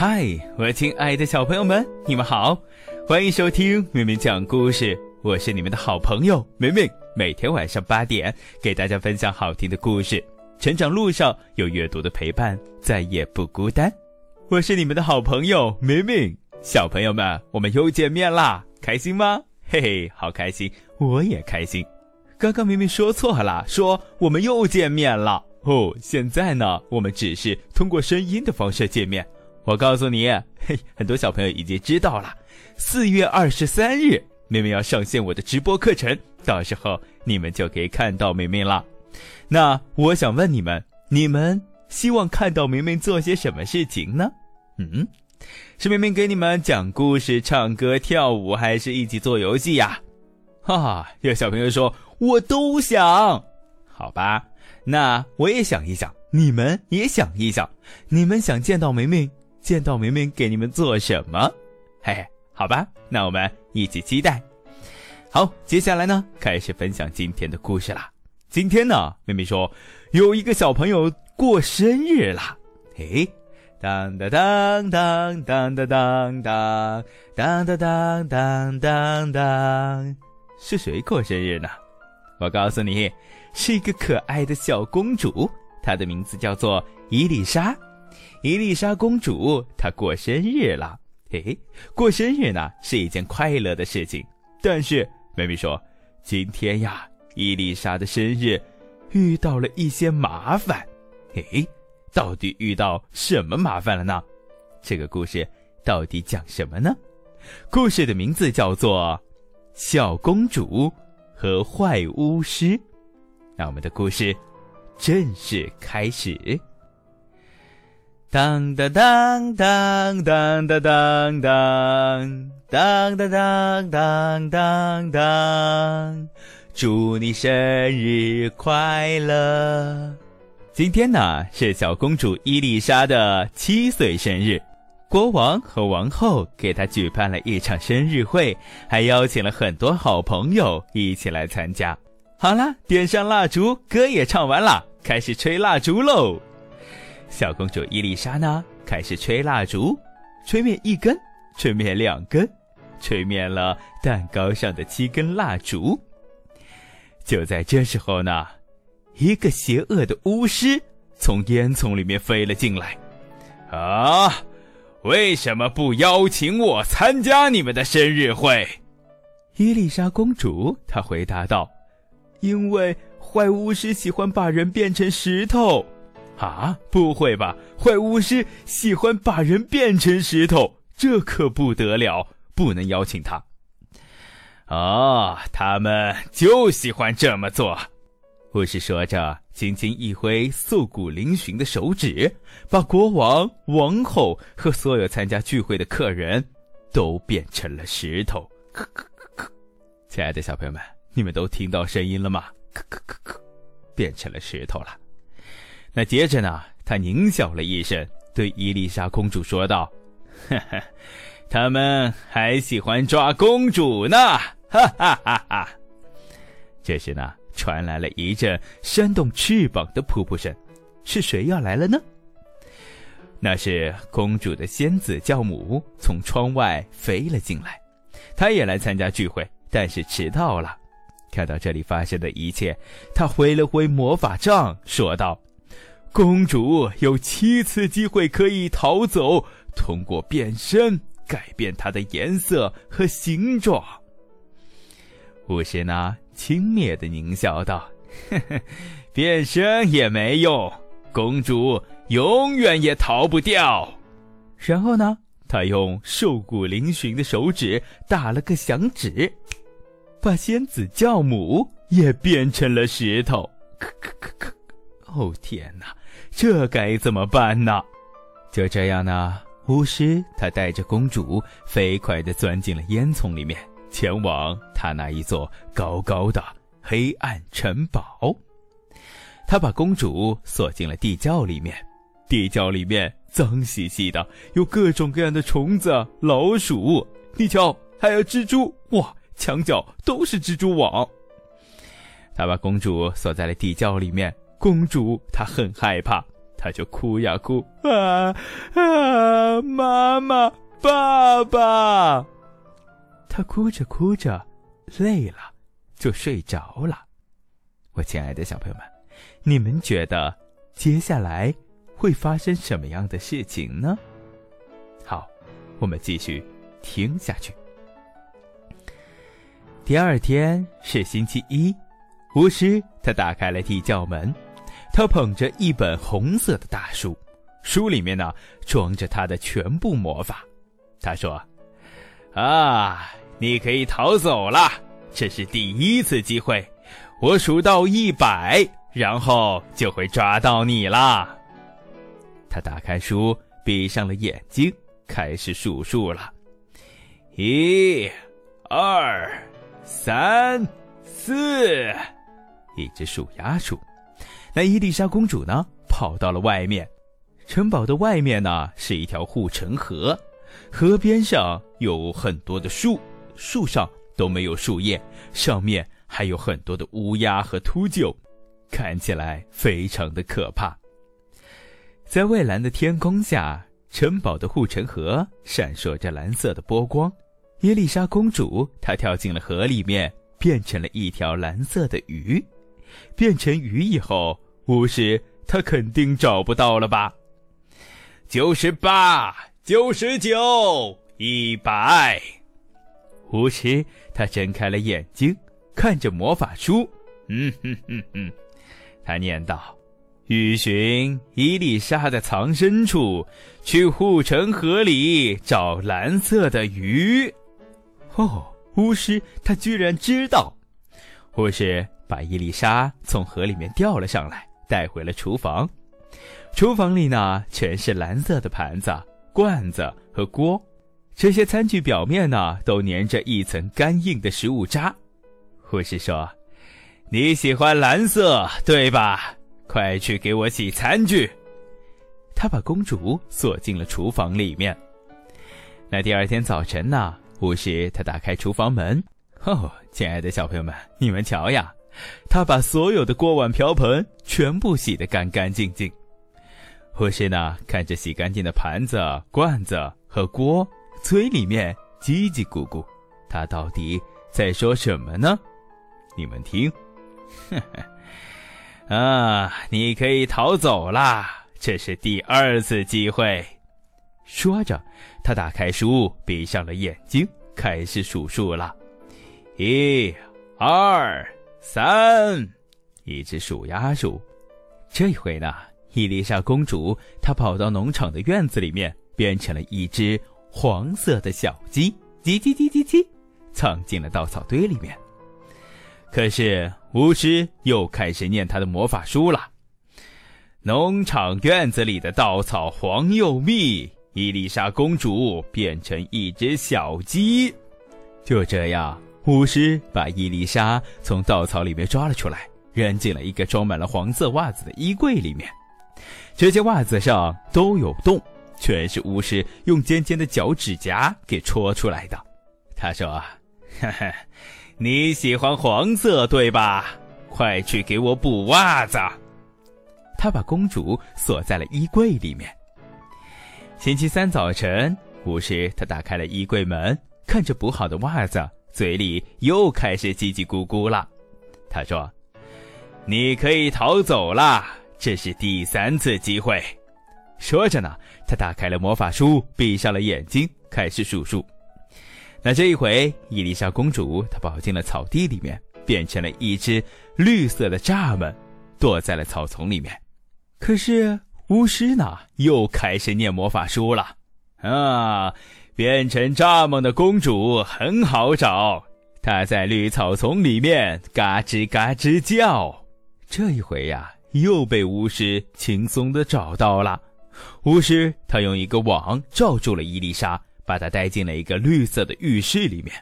嗨，我亲爱的小朋友们，你们好，欢迎收听明明讲故事。我是你们的好朋友明明，每天晚上八点给大家分享好听的故事。成长路上有阅读的陪伴，再也不孤单。我是你们的好朋友明明，小朋友们，我们又见面啦，开心吗？嘿嘿，好开心，我也开心。刚刚明明说错了，说我们又见面了哦。现在呢，我们只是通过声音的方式见面。我告诉你，嘿，很多小朋友已经知道了。四月二十三日，明明要上线我的直播课程，到时候你们就可以看到明明了。那我想问你们，你们希望看到明明做些什么事情呢？嗯，是明明给你们讲故事、唱歌、跳舞，还是一起做游戏呀？哈哈，有小朋友说我都想。好吧，那我也想一想，你们也想一想，你们想见到明明。见到明明给你们做什么？嘿嘿，好吧，那我们一起期待。好，接下来呢，开始分享今天的故事啦。今天呢，妹妹说有一个小朋友过生日啦。嘿，当当当当当当当当当当当当当，是谁过生日呢？我告诉你，是一个可爱的小公主，她的名字叫做伊丽莎。伊丽莎公主她过生日了，嘿，过生日呢是一件快乐的事情。但是妹妹说，今天呀，伊丽莎的生日遇到了一些麻烦，嘿，到底遇到什么麻烦了呢？这个故事到底讲什么呢？故事的名字叫做《小公主和坏巫师》。那我们的故事正式开始。当当当当当当当当当当当当当当，祝你生日快乐！今天呢是小公主伊丽莎的七岁生日，国王和王后给她举办了一场生日会，还邀请了很多好朋友一起来参加。好了，点上蜡烛，歌也唱完了，开始吹蜡烛喽！小公主伊丽莎呢，开始吹蜡烛，吹灭一根，吹灭两根，吹灭了蛋糕上的七根蜡烛。就在这时候呢，一个邪恶的巫师从烟囱里面飞了进来。啊，为什么不邀请我参加你们的生日会？伊丽莎公主她回答道：“因为坏巫师喜欢把人变成石头。”啊，不会吧！坏巫师喜欢把人变成石头，这可不得了，不能邀请他。哦，他们就喜欢这么做。巫师说着，轻轻一挥素骨嶙峋的手指，把国王、王后和所有参加聚会的客人都变成了石头。咳咳咳咳，亲爱的小朋友们，你们都听到声音了吗？咳咳咳咳，变成了石头了。那接着呢？他狞笑了一声，对伊丽莎公主说道：“呵呵，他们还喜欢抓公主呢！”哈哈哈哈。这时呢，传来了一阵扇动翅膀的噗噗声，是谁要来了呢？那是公主的仙子教母从窗外飞了进来，她也来参加聚会，但是迟到了。看到这里发生的一切，她挥了挥魔法杖，说道。公主有七次机会可以逃走，通过变身改变她的颜色和形状。巫师呢，轻蔑的狞笑道：“呵呵，变身也没用，公主永远也逃不掉。”然后呢，他用瘦骨嶙峋的手指打了个响指，把仙子教母也变成了石头。咳咳咳咳，哦天哪！这该怎么办呢？就这样呢，巫师他带着公主飞快地钻进了烟囱里面，前往他那一座高高的黑暗城堡。他把公主锁进了地窖里面，地窖里面脏兮兮的，有各种各样的虫子、老鼠，你瞧，还有蜘蛛，哇，墙角都是蜘蛛网。他把公主锁在了地窖里面。公主她很害怕，她就哭呀哭啊啊！妈妈，爸爸。他哭着哭着，累了，就睡着了。我亲爱的小朋友们，你们觉得接下来会发生什么样的事情呢？好，我们继续听下去。第二天是星期一，巫师他打开了地窖门，他捧着一本红色的大书，书里面呢装着他的全部魔法。他说：“啊，你可以逃走了，这是第一次机会，我数到一百，然后就会抓到你啦。”他打开书，闭上了眼睛，开始数数了，一、二。三四，一只数鸭数。那伊丽莎公主呢？跑到了外面。城堡的外面呢，是一条护城河，河边上有很多的树，树上都没有树叶，上面还有很多的乌鸦和秃鹫，看起来非常的可怕。在蔚蓝的天空下，城堡的护城河闪烁着蓝色的波光。伊丽莎公主，她跳进了河里面，变成了一条蓝色的鱼。变成鱼以后，巫师他肯定找不到了吧？九十八、九十九、一百。巫师他睁开了眼睛，看着魔法书，嗯哼哼哼，他念道：“欲寻伊丽莎的藏身处，去护城河里找蓝色的鱼。”哦，巫师他居然知道！巫师把伊丽莎从河里面钓了上来，带回了厨房。厨房里呢，全是蓝色的盘子、罐子和锅。这些餐具表面呢，都粘着一层干硬的食物渣。护士说：“你喜欢蓝色，对吧？快去给我洗餐具。”他把公主锁进了厨房里面。那第二天早晨呢？护士他打开厨房门，哦，亲爱的小朋友们，你们瞧呀，他把所有的锅碗瓢盆全部洗得干干净净。护士呢，看着洗干净的盘子、罐子和锅，嘴里面叽叽咕咕，他到底在说什么呢？你们听，啊，你可以逃走啦，这是第二次机会。说着，他打开书，闭上了眼睛，开始数数了。一、二、三，一只数鸭数。这回呢，伊丽莎公主她跑到农场的院子里面，变成了一只黄色的小鸡，叽叽叽叽叽，藏进了稻草堆里面。可是巫师又开始念他的魔法书了。农场院子里的稻草黄又密。伊丽莎公主变成一只小鸡，就这样，巫师把伊丽莎从稻草里面抓了出来，扔进了一个装满了黄色袜子的衣柜里面。这些袜子上都有洞，全是巫师用尖尖的脚趾甲给戳出来的。他说：“哈哈，你喜欢黄色对吧？快去给我补袜子。”他把公主锁在了衣柜里面。星期三早晨，巫师他打开了衣柜门，看着补好的袜子，嘴里又开始叽叽咕咕了。他说：“你可以逃走了，这是第三次机会。”说着呢，他打开了魔法书，闭上了眼睛，开始数数。那这一回，伊丽莎公主她跑进了草地里面，变成了一只绿色的蚱蜢，躲在了草丛里面。可是。巫师呢，又开始念魔法书了。啊，变成蚱蜢的公主很好找，她在绿草丛里面嘎吱嘎吱叫。这一回呀，又被巫师轻松的找到了。巫师他用一个网罩住了伊丽莎，把她带进了一个绿色的浴室里面。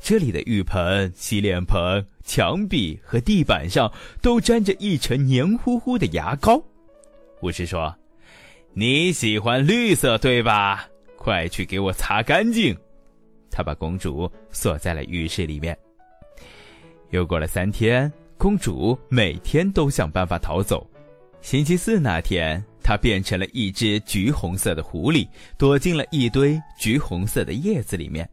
这里的浴盆、洗脸盆、墙壁和地板上都沾着一层黏糊糊的牙膏。巫师说：“你喜欢绿色对吧？快去给我擦干净。”他把公主锁在了浴室里面。又过了三天，公主每天都想办法逃走。星期四那天，她变成了一只橘红色的狐狸，躲进了一堆橘红色的叶子里面。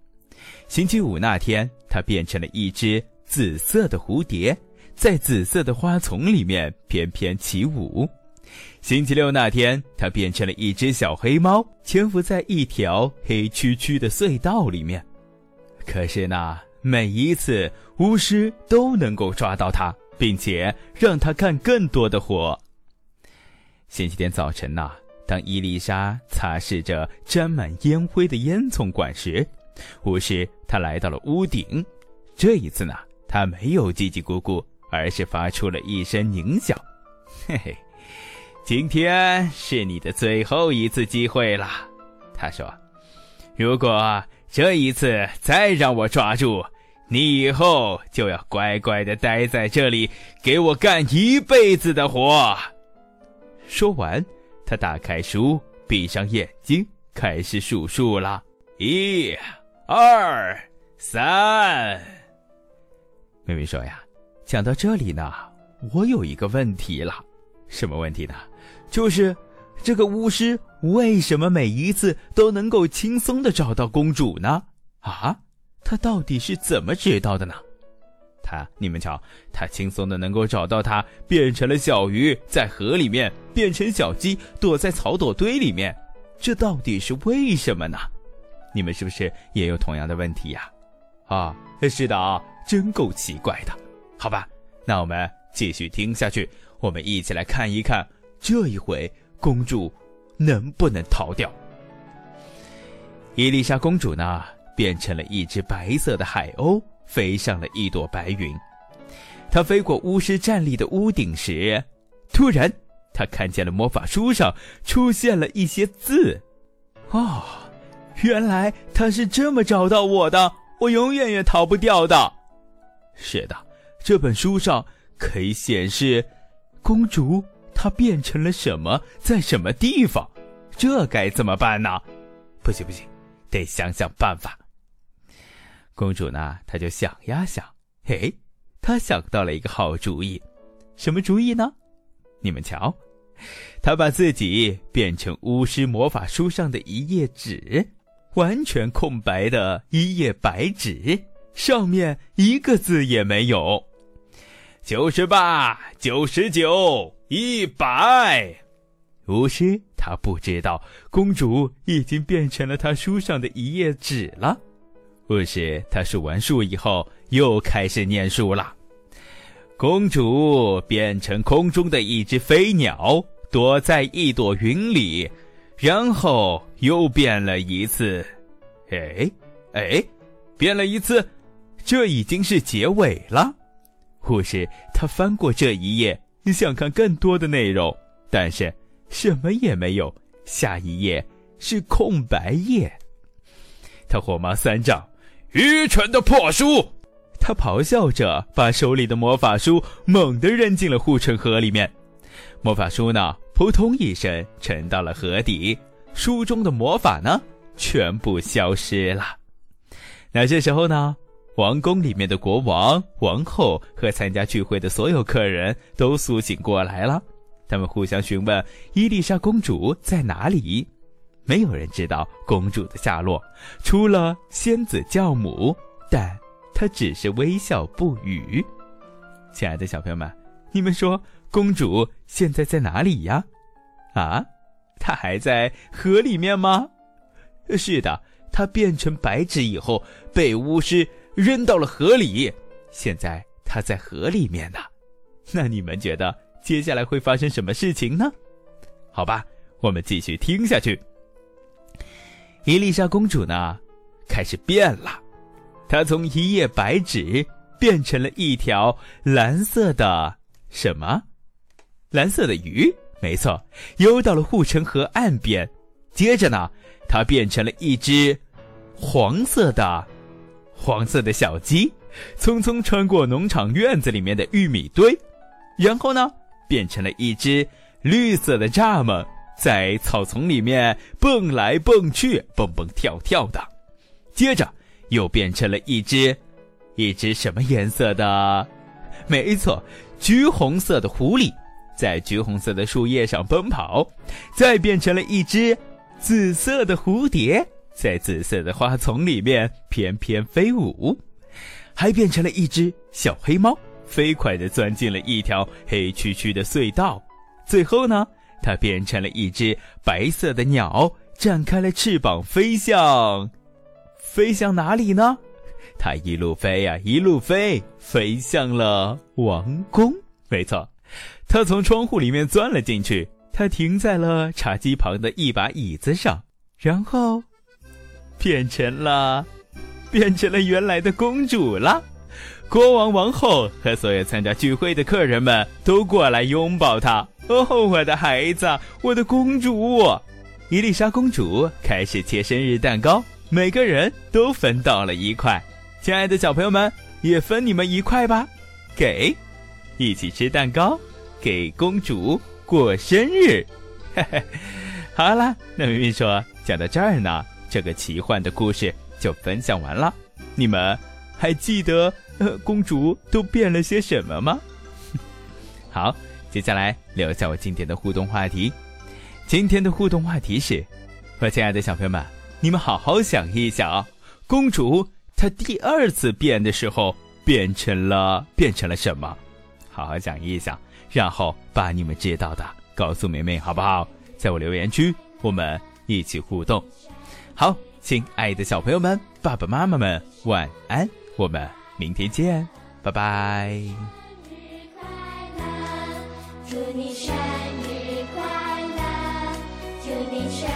星期五那天，她变成了一只紫色的蝴蝶，在紫色的花丛里面翩翩起舞。星期六那天，它变成了一只小黑猫，潜伏在一条黑黢黢的隧道里面。可是呢，每一次巫师都能够抓到它，并且让它看更多的火。星期天早晨呐，当伊丽莎擦拭着沾满烟灰的烟囱管时，巫师他来到了屋顶。这一次呢，他没有叽叽咕咕，而是发出了一声狞笑：“嘿嘿。”今天是你的最后一次机会了，他说：“如果这一次再让我抓住你，以后就要乖乖的待在这里，给我干一辈子的活。”说完，他打开书，闭上眼睛，开始数数了：一、二、三。妹妹说：“呀，讲到这里呢，我有一个问题了，什么问题呢？”就是，这个巫师为什么每一次都能够轻松的找到公主呢？啊，他到底是怎么知道的呢？他，你们瞧，他轻松的能够找到她，变成了小鱼在河里面，变成小鸡躲在草垛堆里面，这到底是为什么呢？你们是不是也有同样的问题呀？啊，是的啊，真够奇怪的。好吧，那我们继续听下去，我们一起来看一看。这一回，公主能不能逃掉？伊丽莎公主呢，变成了一只白色的海鸥，飞上了一朵白云。她飞过巫师站立的屋顶时，突然，她看见了魔法书上出现了一些字。哦，原来他是这么找到我的，我永远也逃不掉的。是的，这本书上可以显示，公主。它变成了什么？在什么地方？这该怎么办呢？不行不行，得想想办法。公主呢？她就想呀想，嘿，她想到了一个好主意。什么主意呢？你们瞧，她把自己变成巫师魔法书上的一页纸，完全空白的一页白纸，上面一个字也没有。九十八，九十九。一百，巫师他不知道公主已经变成了他书上的一页纸了。巫师他数完数以后，又开始念书了。公主变成空中的一只飞鸟，躲在一朵云里，然后又变了一次。哎，哎，变了一次，这已经是结尾了。护士他翻过这一页。你想看更多的内容，但是什么也没有。下一页是空白页。他火冒三丈，愚蠢的破书！他咆哮着，把手里的魔法书猛地扔进了护城河里面。魔法书呢，扑通一声沉到了河底。书中的魔法呢，全部消失了。那这时候呢？王宫里面的国王、王后和参加聚会的所有客人都苏醒过来了，他们互相询问伊丽莎公主在哪里。没有人知道公主的下落，除了仙子教母，但她只是微笑不语。亲爱的小朋友们，你们说公主现在在哪里呀？啊，她还在河里面吗？是的，她变成白纸以后被巫师。扔到了河里，现在他在河里面呢。那你们觉得接下来会发生什么事情呢？好吧，我们继续听下去。伊丽莎公主呢，开始变了，她从一页白纸变成了一条蓝色的什么？蓝色的鱼，没错，游到了护城河岸边。接着呢，她变成了一只黄色的。黄色的小鸡，匆匆穿过农场院子里面的玉米堆，然后呢，变成了一只绿色的蚱蜢，在草丛里面蹦来蹦去，蹦蹦跳跳的。接着，又变成了一只，一只什么颜色的？没错，橘红色的狐狸，在橘红色的树叶上奔跑，再变成了一只紫色的蝴蝶，在紫色的花丛里面翩翩飞舞，还变成了一只小黑猫，飞快地钻进了一条黑黢黢的隧道。最后呢，它变成了一只白色的鸟，展开了翅膀飞向，飞向哪里呢？它一路飞呀，一路飞，飞向了王宫。没错，它从窗户里面钻了进去。它停在了茶几旁的一把椅子上，然后变成了，变成了原来的公主了。国王、王后和所有参加聚会的客人们都过来拥抱她。哦，我的孩子，我的公主！伊丽莎公主开始切生日蛋糕，每个人都分到了一块。亲爱的小朋友们，也分你们一块吧，给，一起吃蛋糕，给公主过生日。嘿嘿，好了，那明明说讲到这儿呢，这个奇幻的故事就分享完了。你们还记得呃公主都变了些什么吗？好，接下来留下我今天的互动话题。今天的互动话题是：我亲爱的小朋友们，你们好好想一想，公主。她第二次变的时候变成了变成了什么？好好想一想，然后把你们知道的告诉妹妹，好不好？在我留言区，我们一起互动。好，亲爱的小朋友们，爸爸妈妈们，晚安，我们明天见，拜拜。祝你生日快乐！祝你生